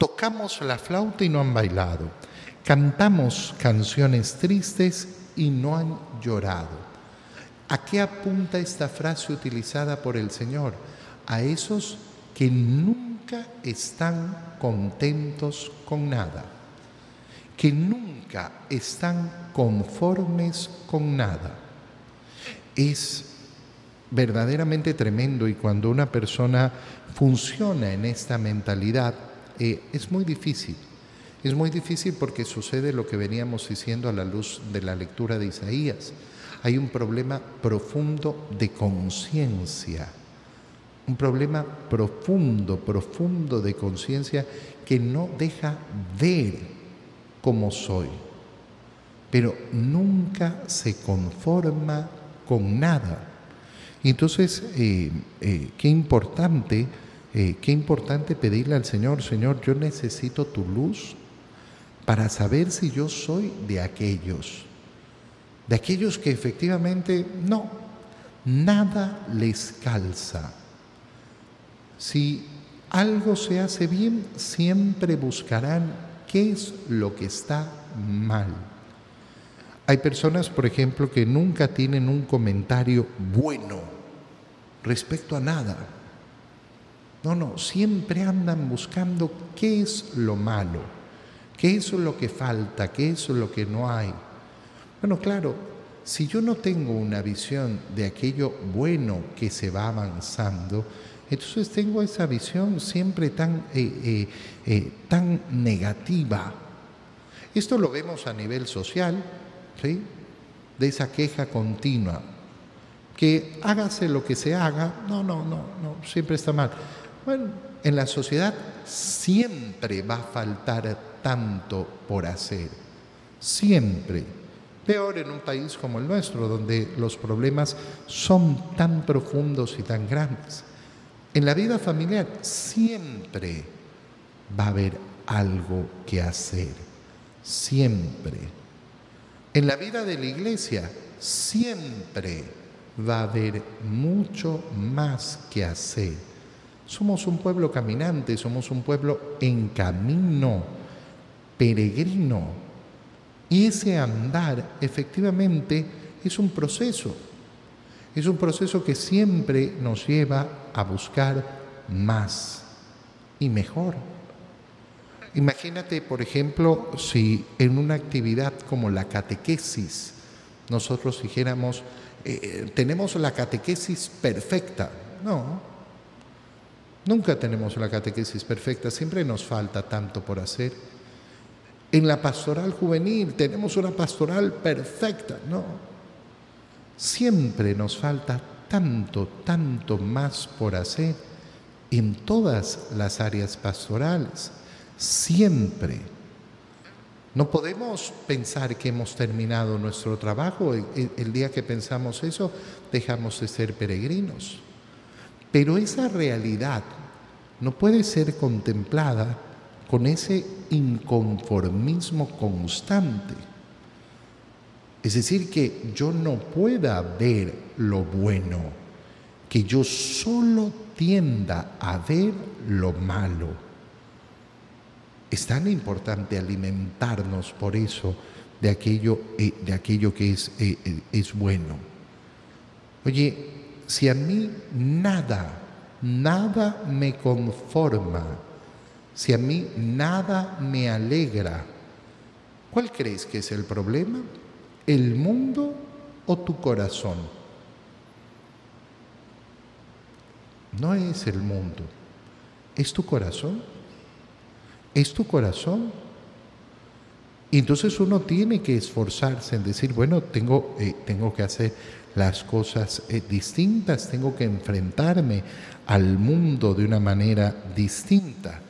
tocamos la flauta y no han bailado, cantamos canciones tristes y no han llorado. ¿A qué apunta esta frase utilizada por el Señor? A esos que nunca están contentos con nada, que nunca están conformes con nada. Es verdaderamente tremendo y cuando una persona funciona en esta mentalidad, eh, es muy difícil. Es muy difícil porque sucede lo que veníamos diciendo a la luz de la lectura de Isaías. Hay un problema profundo de conciencia, un problema profundo, profundo de conciencia que no deja ver cómo soy, pero nunca se conforma con nada. Entonces, eh, eh, qué importante, eh, qué importante pedirle al Señor, Señor, yo necesito tu luz para saber si yo soy de aquellos, de aquellos que efectivamente no, nada les calza. Si algo se hace bien, siempre buscarán qué es lo que está mal. Hay personas, por ejemplo, que nunca tienen un comentario bueno respecto a nada. No, no, siempre andan buscando qué es lo malo, qué es lo que falta, qué es lo que no hay. Bueno, claro, si yo no tengo una visión de aquello bueno que se va avanzando, entonces tengo esa visión siempre tan, eh, eh, eh, tan negativa. Esto lo vemos a nivel social, de esa queja continua. Que hágase lo que se haga, no, no, no, no, siempre está mal. Bueno, en la sociedad siempre va a faltar tanto por hacer, siempre. Peor en un país como el nuestro, donde los problemas son tan profundos y tan grandes. En la vida familiar siempre va a haber algo que hacer, siempre. En la vida de la iglesia siempre va a haber mucho más que hacer. Somos un pueblo caminante, somos un pueblo en camino, peregrino. Y ese andar efectivamente es un proceso. Es un proceso que siempre nos lleva a buscar más y mejor. Imagínate, por ejemplo, si en una actividad como la catequesis nosotros dijéramos, eh, eh, tenemos la catequesis perfecta. No, nunca tenemos la catequesis perfecta, siempre nos falta tanto por hacer. En la pastoral juvenil tenemos una pastoral perfecta. No, siempre nos falta tanto, tanto más por hacer en todas las áreas pastorales siempre. No podemos pensar que hemos terminado nuestro trabajo. El, día que pensamos eso, dejamos de ser peregrinos. Pero esa realidad no puede ser contemplada con ese inconformismo constante. Es decir, que yo no pueda ver lo bueno, que yo solo tienda a ver lo malo. Es tan importante alimentarnos por eso de aquello, eh, de aquello que es, eh, eh, es bueno. Oye, si a mí nada, nada me conforma, si a mí nada me alegra, ¿cuál crees que es el problema? ¿El mundo o tu corazón? No es el mundo, es tu corazón es tu corazón. Entonces uno tiene que esforzarse en decir, bueno, tengo, eh, tengo que hacer las cosas eh, distintas, tengo que enfrentarme al mundo de una manera distinta.